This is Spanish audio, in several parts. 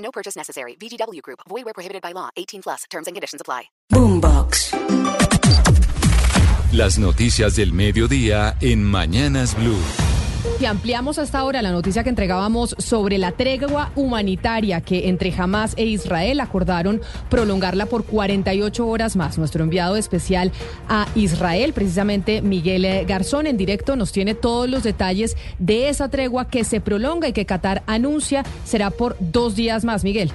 No purchase necessary. VGW Group. Void where prohibited by law. 18 plus. Terms and conditions apply. Boombox. Las noticias del mediodía en Mañanas Blue. Y ampliamos hasta ahora la noticia que entregábamos sobre la tregua humanitaria que entre Hamas e Israel acordaron prolongarla por 48 horas más. Nuestro enviado especial a Israel, precisamente Miguel Garzón, en directo nos tiene todos los detalles de esa tregua que se prolonga y que Qatar anuncia será por dos días más. Miguel.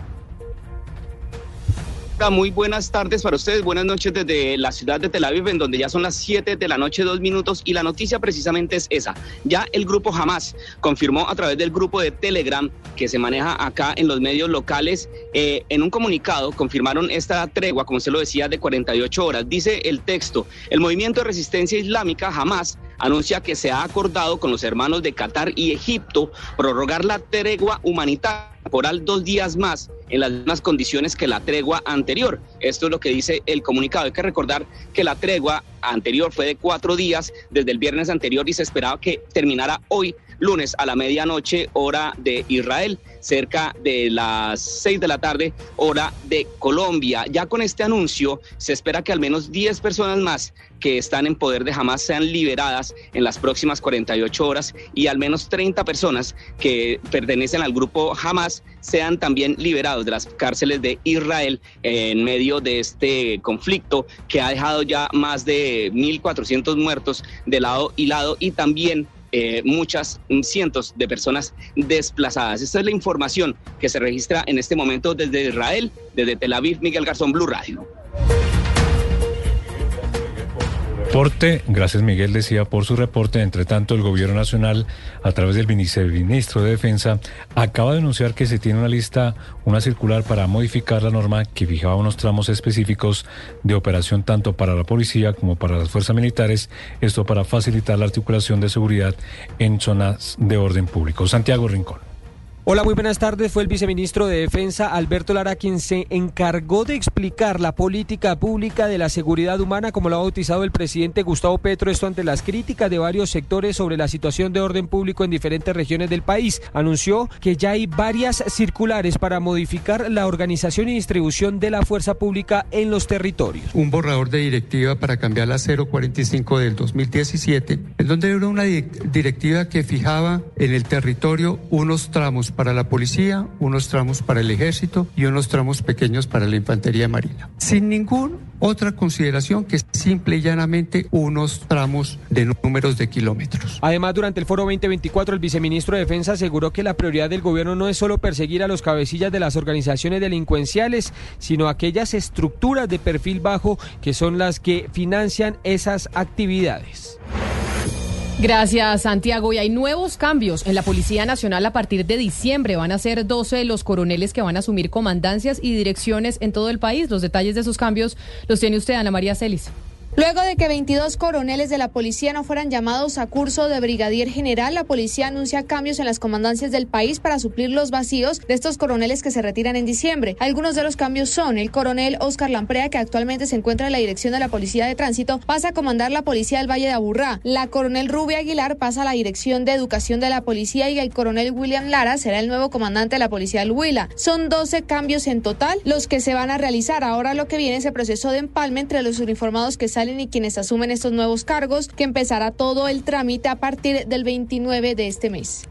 Muy buenas tardes para ustedes, buenas noches desde la ciudad de Tel Aviv, en donde ya son las 7 de la noche, dos minutos, y la noticia precisamente es esa. Ya el grupo Hamas confirmó a través del grupo de Telegram que se maneja acá en los medios locales, eh, en un comunicado confirmaron esta tregua, como se lo decía, de 48 horas. Dice el texto, el movimiento de resistencia islámica Hamas anuncia que se ha acordado con los hermanos de Qatar y Egipto prorrogar la tregua humanitaria temporal dos días más en las mismas condiciones que la tregua anterior. Esto es lo que dice el comunicado. Hay que recordar que la tregua anterior fue de cuatro días desde el viernes anterior y se esperaba que terminara hoy lunes a la medianoche hora de Israel, cerca de las seis de la tarde hora de Colombia. Ya con este anuncio se espera que al menos 10 personas más que están en poder de Hamas sean liberadas en las próximas 48 horas y al menos 30 personas que pertenecen al grupo Hamas sean también liberados de las cárceles de Israel en medio de este conflicto que ha dejado ya más de 1.400 muertos de lado y lado y también eh, muchas cientos de personas desplazadas. Esta es la información que se registra en este momento desde Israel, desde Tel Aviv, Miguel Garzón, Blue Radio. Reporte, gracias Miguel decía por su reporte. Entre tanto, el gobierno nacional, a través del viceministro de Defensa, acaba de anunciar que se tiene una lista, una circular para modificar la norma que fijaba unos tramos específicos de operación tanto para la policía como para las fuerzas militares, esto para facilitar la articulación de seguridad en zonas de orden público. Santiago Rincón. Hola, muy buenas tardes. Fue el viceministro de Defensa, Alberto Lara, quien se encargó de explicar la política pública de la seguridad humana, como lo ha bautizado el presidente Gustavo Petro, esto ante las críticas de varios sectores sobre la situación de orden público en diferentes regiones del país. Anunció que ya hay varias circulares para modificar la organización y distribución de la fuerza pública en los territorios. Un borrador de directiva para cambiar la 045 del 2017, en donde era una directiva que fijaba en el territorio unos tramos para la policía, unos tramos para el ejército y unos tramos pequeños para la infantería marina. Sin ninguna otra consideración que simple y llanamente unos tramos de números de kilómetros. Además, durante el foro 2024, el viceministro de Defensa aseguró que la prioridad del gobierno no es solo perseguir a los cabecillas de las organizaciones delincuenciales, sino aquellas estructuras de perfil bajo que son las que financian esas actividades. Gracias, Santiago. Y hay nuevos cambios en la Policía Nacional a partir de diciembre. Van a ser 12 los coroneles que van a asumir comandancias y direcciones en todo el país. Los detalles de esos cambios los tiene usted, Ana María Celis. Luego de que 22 coroneles de la policía no fueran llamados a curso de brigadier general, la policía anuncia cambios en las comandancias del país para suplir los vacíos de estos coroneles que se retiran en diciembre. Algunos de los cambios son el coronel Oscar Lamprea, que actualmente se encuentra en la dirección de la Policía de Tránsito, pasa a comandar la Policía del Valle de Aburrá. La coronel Rubia Aguilar pasa a la dirección de Educación de la Policía y el coronel William Lara será el nuevo comandante de la Policía del Huila. Son 12 cambios en total los que se van a realizar. Ahora lo que viene es el proceso de empalme entre los uniformados que salen y quienes asumen estos nuevos cargos, que empezará todo el trámite a partir del 29 de este mes.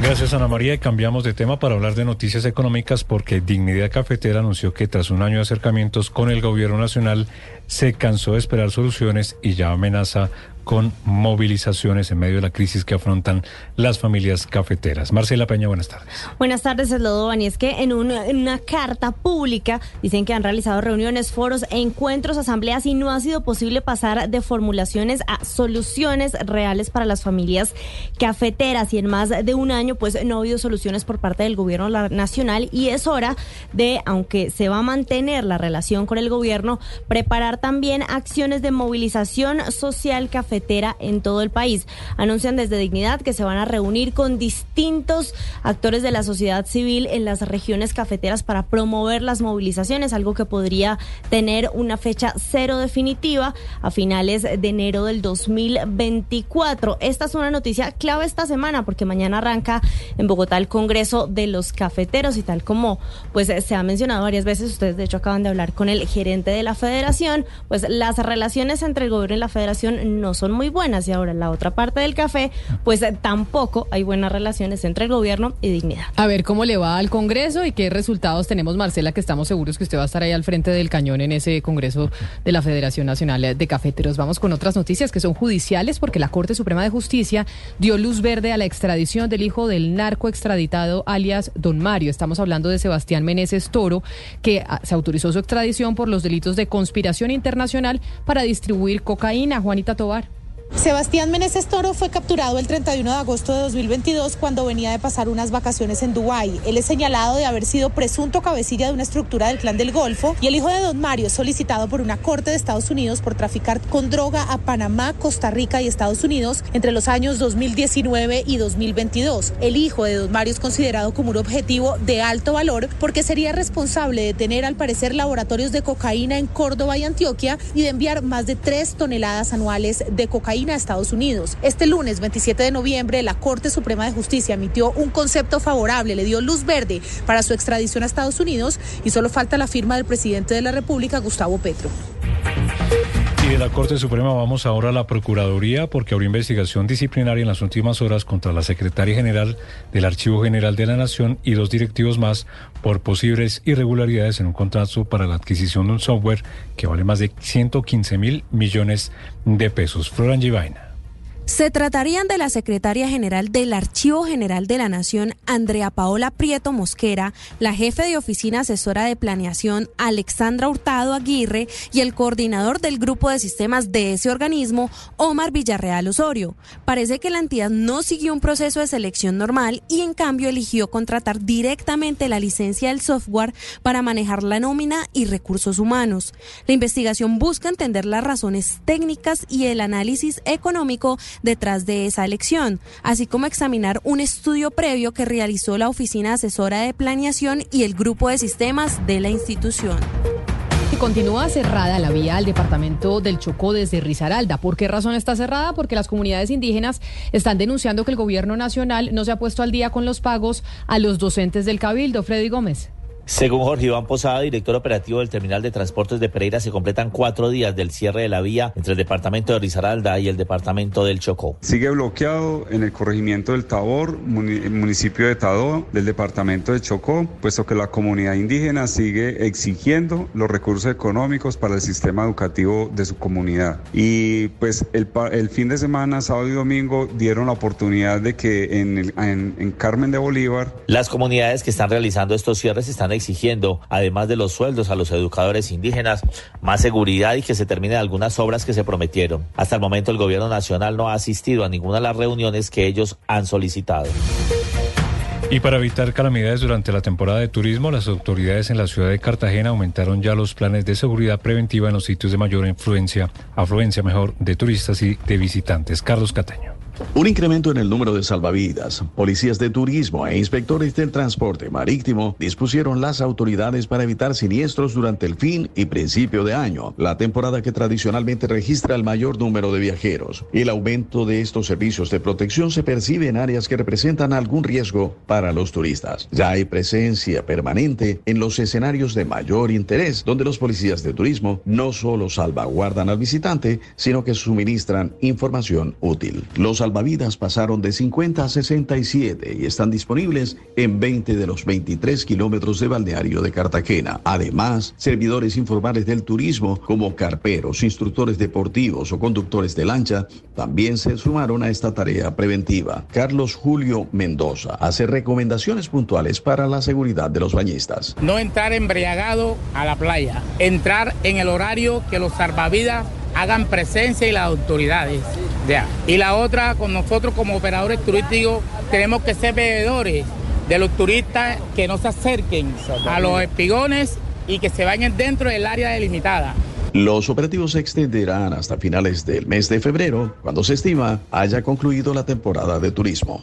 Gracias Ana María y cambiamos de tema para hablar de noticias económicas porque Dignidad Cafetera anunció que tras un año de acercamientos con el gobierno nacional se cansó de esperar soluciones y ya amenaza con movilizaciones en medio de la crisis que afrontan las familias cafeteras. Marcela Peña, buenas tardes. Buenas tardes, Eslodovan. Y es que en una, en una carta pública dicen que han realizado reuniones, foros, encuentros, asambleas y no ha sido posible pasar de formulaciones a soluciones reales para las familias cafeteras. Y en más de un año, pues no ha habido soluciones por parte del gobierno nacional y es hora de, aunque se va a mantener la relación con el gobierno, preparar también acciones de movilización social cafetera en todo el país. Anuncian desde Dignidad que se van a reunir con distintos actores de la sociedad civil en las regiones cafeteras para promover las movilizaciones, algo que podría tener una fecha cero definitiva a finales de enero del 2024. Esta es una noticia clave esta semana porque mañana arranca en Bogotá el Congreso de los Cafeteros y tal como pues se ha mencionado varias veces, ustedes de hecho acaban de hablar con el gerente de la federación, pues las relaciones entre el gobierno y la federación no son muy buenas y ahora en la otra parte del café, pues tampoco hay buenas relaciones entre el gobierno y dignidad. A ver cómo le va al Congreso y qué resultados tenemos, Marcela, que estamos seguros que usted va a estar ahí al frente del cañón en ese Congreso de la Federación Nacional de Cafeteros. Vamos con otras noticias que son judiciales porque la Corte Suprema de Justicia dio luz verde a la extradición del hijo del narco extraditado alias Don Mario. Estamos hablando de Sebastián Meneses Toro, que ah, se autorizó su extradición por los delitos de conspiración internacional para distribuir cocaína. Juanita Tobar. Sebastián Meneses Toro fue capturado el 31 de agosto de 2022 cuando venía de pasar unas vacaciones en Dubái. Él es señalado de haber sido presunto cabecilla de una estructura del clan del Golfo y el hijo de Don Mario solicitado por una corte de Estados Unidos por traficar con droga a Panamá, Costa Rica y Estados Unidos entre los años 2019 y 2022. El hijo de Don Mario es considerado como un objetivo de alto valor porque sería responsable de tener al parecer laboratorios de cocaína en Córdoba y Antioquia y de enviar más de tres toneladas anuales de cocaína a Estados Unidos. Este lunes 27 de noviembre, la Corte Suprema de Justicia emitió un concepto favorable, le dio luz verde para su extradición a Estados Unidos y solo falta la firma del presidente de la República, Gustavo Petro. De la Corte Suprema vamos ahora a la Procuraduría porque abrió investigación disciplinaria en las últimas horas contra la Secretaria General del Archivo General de la Nación y dos directivos más por posibles irregularidades en un contrato para la adquisición de un software que vale más de 115 mil millones de pesos. Florian Givaina. Se tratarían de la secretaria general del Archivo General de la Nación, Andrea Paola Prieto Mosquera, la jefe de oficina asesora de planeación, Alexandra Hurtado Aguirre, y el coordinador del grupo de sistemas de ese organismo, Omar Villarreal Osorio. Parece que la entidad no siguió un proceso de selección normal y en cambio eligió contratar directamente la licencia del software para manejar la nómina y recursos humanos. La investigación busca entender las razones técnicas y el análisis económico detrás de esa elección, así como examinar un estudio previo que realizó la Oficina Asesora de Planeación y el Grupo de Sistemas de la institución. Continúa cerrada la vía al departamento del Chocó desde Risaralda. ¿Por qué razón está cerrada? Porque las comunidades indígenas están denunciando que el gobierno nacional no se ha puesto al día con los pagos a los docentes del Cabildo. Freddy Gómez. Según Jorge Iván Posada, director operativo del Terminal de Transportes de Pereira, se completan cuatro días del cierre de la vía entre el departamento de Risaralda y el departamento del Chocó. Sigue bloqueado en el corregimiento del Tabor, municipio de Tadó, del departamento de Chocó, puesto que la comunidad indígena sigue exigiendo los recursos económicos para el sistema educativo de su comunidad. Y pues el, el fin de semana, sábado y domingo, dieron la oportunidad de que en, el, en, en Carmen de Bolívar... Las comunidades que están realizando estos cierres están exigiendo, además de los sueldos a los educadores indígenas, más seguridad y que se terminen algunas obras que se prometieron. Hasta el momento el gobierno nacional no ha asistido a ninguna de las reuniones que ellos han solicitado. Y para evitar calamidades durante la temporada de turismo, las autoridades en la ciudad de Cartagena aumentaron ya los planes de seguridad preventiva en los sitios de mayor influencia, afluencia mejor, de turistas y de visitantes. Carlos Cataño. Un incremento en el número de salvavidas, policías de turismo e inspectores del transporte marítimo dispusieron las autoridades para evitar siniestros durante el fin y principio de año, la temporada que tradicionalmente registra el mayor número de viajeros. El aumento de estos servicios de protección se percibe en áreas que representan algún riesgo para los turistas. Ya hay presencia permanente en los escenarios de mayor interés, donde los policías de turismo no solo salvaguardan al visitante, sino que suministran información útil. Los salvavidas pasaron de 50 a 67 y están disponibles en 20 de los 23 kilómetros de balneario de Cartagena. Además, servidores informales del turismo como carperos, instructores deportivos o conductores de lancha también se sumaron a esta tarea preventiva. Carlos Julio Mendoza hace recomendaciones puntuales para la seguridad de los bañistas. No entrar embriagado a la playa, entrar en el horario que los salvavidas hagan presencia y las autoridades. Ya. Y la otra, con nosotros como operadores turísticos, tenemos que ser veedores de los turistas que no se acerquen a los espigones y que se vayan dentro del área delimitada. Los operativos se extenderán hasta finales del mes de febrero, cuando se estima haya concluido la temporada de turismo.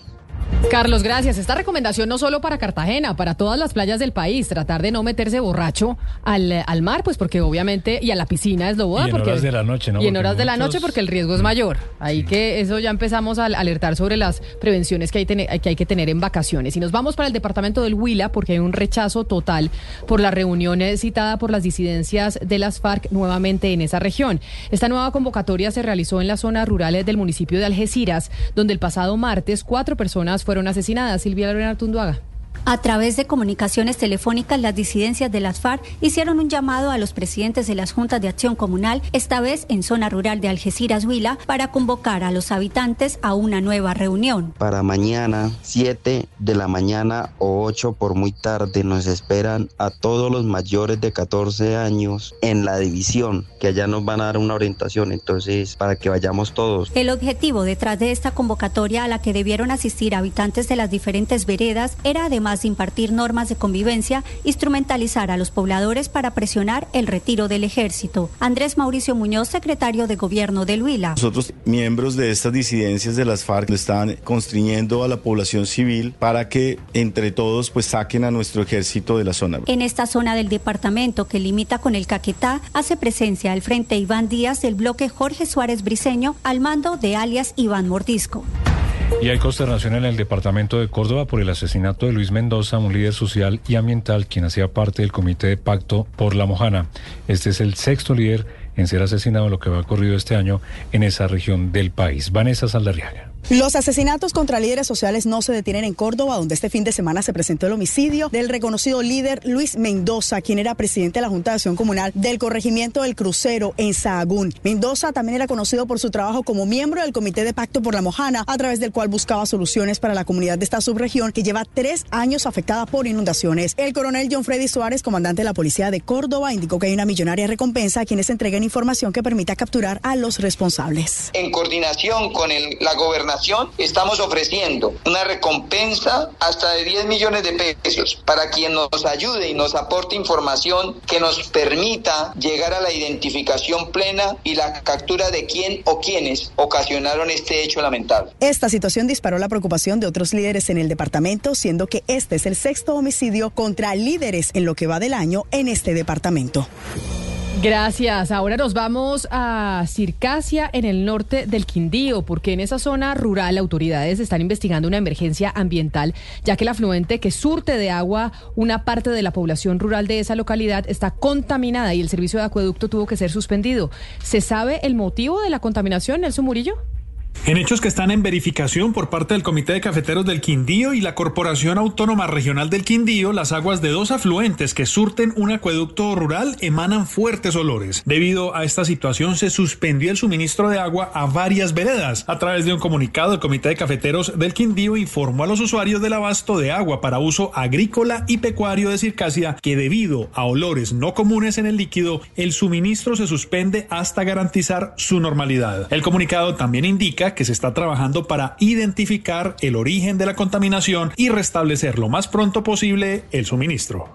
Carlos, gracias. Esta recomendación no solo para Cartagena, para todas las playas del país, tratar de no meterse borracho al, al mar, pues porque obviamente, y a la piscina es lo boda. Y en porque, horas de la noche, ¿no? Y en horas de la noche porque el riesgo es mayor. Ahí que eso ya empezamos a alertar sobre las prevenciones que hay, que hay que tener en vacaciones. Y nos vamos para el departamento del Huila porque hay un rechazo total por la reunión eh, citada por las disidencias de las FARC nuevamente en esa región. Esta nueva convocatoria se realizó en las zonas rurales del municipio de Algeciras, donde el pasado martes cuatro personas fueron asesinadas. Silvia Lorena Tunduaga. A través de comunicaciones telefónicas, las disidencias de las FARC hicieron un llamado a los presidentes de las juntas de acción comunal, esta vez en zona rural de Algeciras, Huila, para convocar a los habitantes a una nueva reunión. Para mañana, 7 de la mañana o 8 por muy tarde, nos esperan a todos los mayores de 14 años en la división, que allá nos van a dar una orientación, entonces para que vayamos todos. El objetivo detrás de esta convocatoria a la que debieron asistir habitantes de las diferentes veredas era además de impartir normas de convivencia, instrumentalizar a los pobladores para presionar el retiro del ejército. Andrés Mauricio Muñoz, secretario de Gobierno de Huila. Nosotros, miembros de estas disidencias de las FARC, están constriñendo a la población civil para que entre todos pues saquen a nuestro ejército de la zona. En esta zona del departamento que limita con el Caquetá, hace presencia el Frente Iván Díaz del bloque Jorge Suárez Briceño al mando de alias Iván Mordisco. Y hay consternación en el departamento de Córdoba por el asesinato de Luis Mendoza, un líder social y ambiental quien hacía parte del comité de pacto por la Mojana. Este es el sexto líder en ser asesinado en lo que va ocurrido este año en esa región del país. Vanessa Saldarriaga. Los asesinatos contra líderes sociales no se detienen en Córdoba, donde este fin de semana se presentó el homicidio del reconocido líder Luis Mendoza, quien era presidente de la Junta de Acción Comunal del corregimiento del Crucero en Sahagún. Mendoza también era conocido por su trabajo como miembro del Comité de Pacto por la Mojana, a través del cual buscaba soluciones para la comunidad de esta subregión que lleva tres años afectada por inundaciones. El coronel John Freddy Suárez, comandante de la Policía de Córdoba, indicó que hay una millonaria recompensa a quienes entreguen información que permita capturar a los responsables. En coordinación con la gobernación, estamos ofreciendo una recompensa hasta de 10 millones de pesos para quien nos ayude y nos aporte información que nos permita llegar a la identificación plena y la captura de quién o quienes ocasionaron este hecho lamentable. Esta situación disparó la preocupación de otros líderes en el departamento, siendo que este es el sexto homicidio contra líderes en lo que va del año en este departamento. Gracias. Ahora nos vamos a Circasia, en el norte del Quindío, porque en esa zona rural autoridades están investigando una emergencia ambiental, ya que el afluente que surte de agua una parte de la población rural de esa localidad está contaminada y el servicio de acueducto tuvo que ser suspendido. ¿Se sabe el motivo de la contaminación, Nelson Murillo? En hechos que están en verificación por parte del Comité de Cafeteros del Quindío y la Corporación Autónoma Regional del Quindío, las aguas de dos afluentes que surten un acueducto rural emanan fuertes olores. Debido a esta situación se suspendió el suministro de agua a varias veredas. A través de un comunicado, el Comité de Cafeteros del Quindío informó a los usuarios del abasto de agua para uso agrícola y pecuario de Circasia que debido a olores no comunes en el líquido, el suministro se suspende hasta garantizar su normalidad. El comunicado también indica que se está trabajando para identificar el origen de la contaminación y restablecer lo más pronto posible el suministro.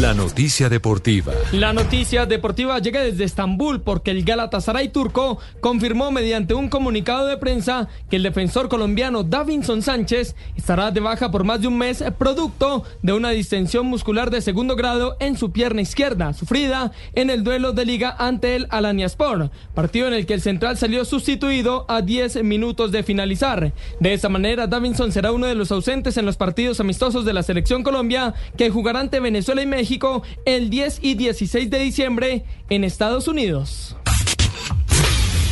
La noticia deportiva. La noticia deportiva llega desde Estambul porque el Galatasaray turco confirmó mediante un comunicado de prensa que el defensor colombiano Davinson Sánchez estará de baja por más de un mes producto de una distensión muscular de segundo grado en su pierna izquierda, sufrida en el duelo de liga ante el Alanyaspor, partido en el que el central salió sustituido a 10 minutos de finalizar. De esa manera, Davinson será uno de los ausentes en los partidos amistosos de la selección Colombia que jugará ante Venezuela y México el 10 y 16 de diciembre en Estados Unidos.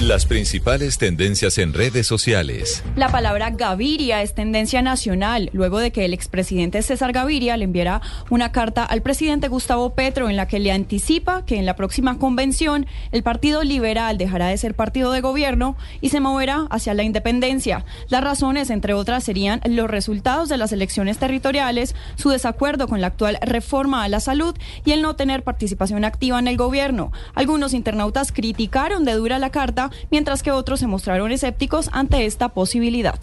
Las principales tendencias en redes sociales. La palabra Gaviria es tendencia nacional, luego de que el expresidente César Gaviria le enviara una carta al presidente Gustavo Petro en la que le anticipa que en la próxima convención el Partido Liberal dejará de ser partido de gobierno y se moverá hacia la independencia. Las razones, entre otras, serían los resultados de las elecciones territoriales, su desacuerdo con la actual reforma a la salud y el no tener participación activa en el gobierno. Algunos internautas criticaron de dura la carta mientras que otros se mostraron escépticos ante esta posibilidad.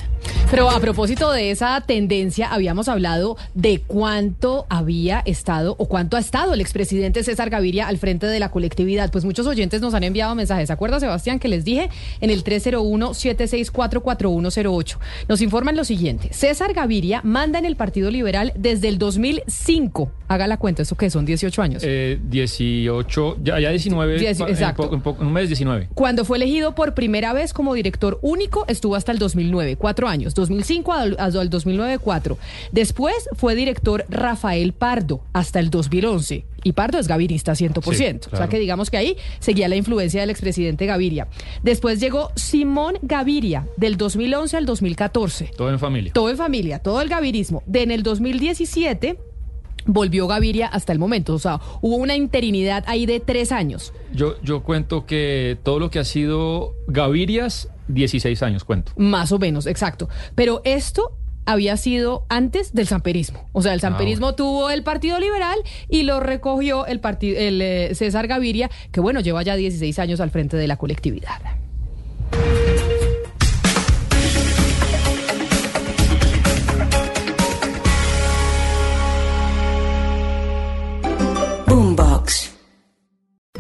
Pero a propósito de esa tendencia, habíamos hablado de cuánto había estado o cuánto ha estado el expresidente César Gaviria al frente de la colectividad. Pues muchos oyentes nos han enviado mensajes. ¿Se acuerda, Sebastián, que les dije en el 301-764-4108? Nos informan lo siguiente. César Gaviria manda en el Partido Liberal desde el 2005. Haga la cuenta, ¿eso qué son? 18 años. Eh, 18, ya, ya 19. Diez- en exacto. po- En, po- en un mes 19. Cuando fue elegido por primera vez como director único, estuvo hasta el 2009, cuatro años, 2005 al, al 2009, cuatro. Después fue director Rafael Pardo hasta el 2011. Y Pardo es gavirista 100%. O sea que digamos que ahí seguía la influencia del expresidente Gaviria. Después llegó Simón Gaviria del 2011 al 2014. Todo en familia. Todo en familia, todo el gavirismo. De en el 2017 volvió Gaviria hasta el momento. O sea, hubo una interinidad ahí de tres años. Yo, yo cuento que todo lo que ha sido Gavirias, 16 años cuento. Más o menos, exacto. Pero esto había sido antes del samperismo. O sea, el samperismo tuvo el Partido Liberal y lo recogió el, partido, el eh, César Gaviria, que bueno, lleva ya 16 años al frente de la colectividad.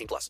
18 plus.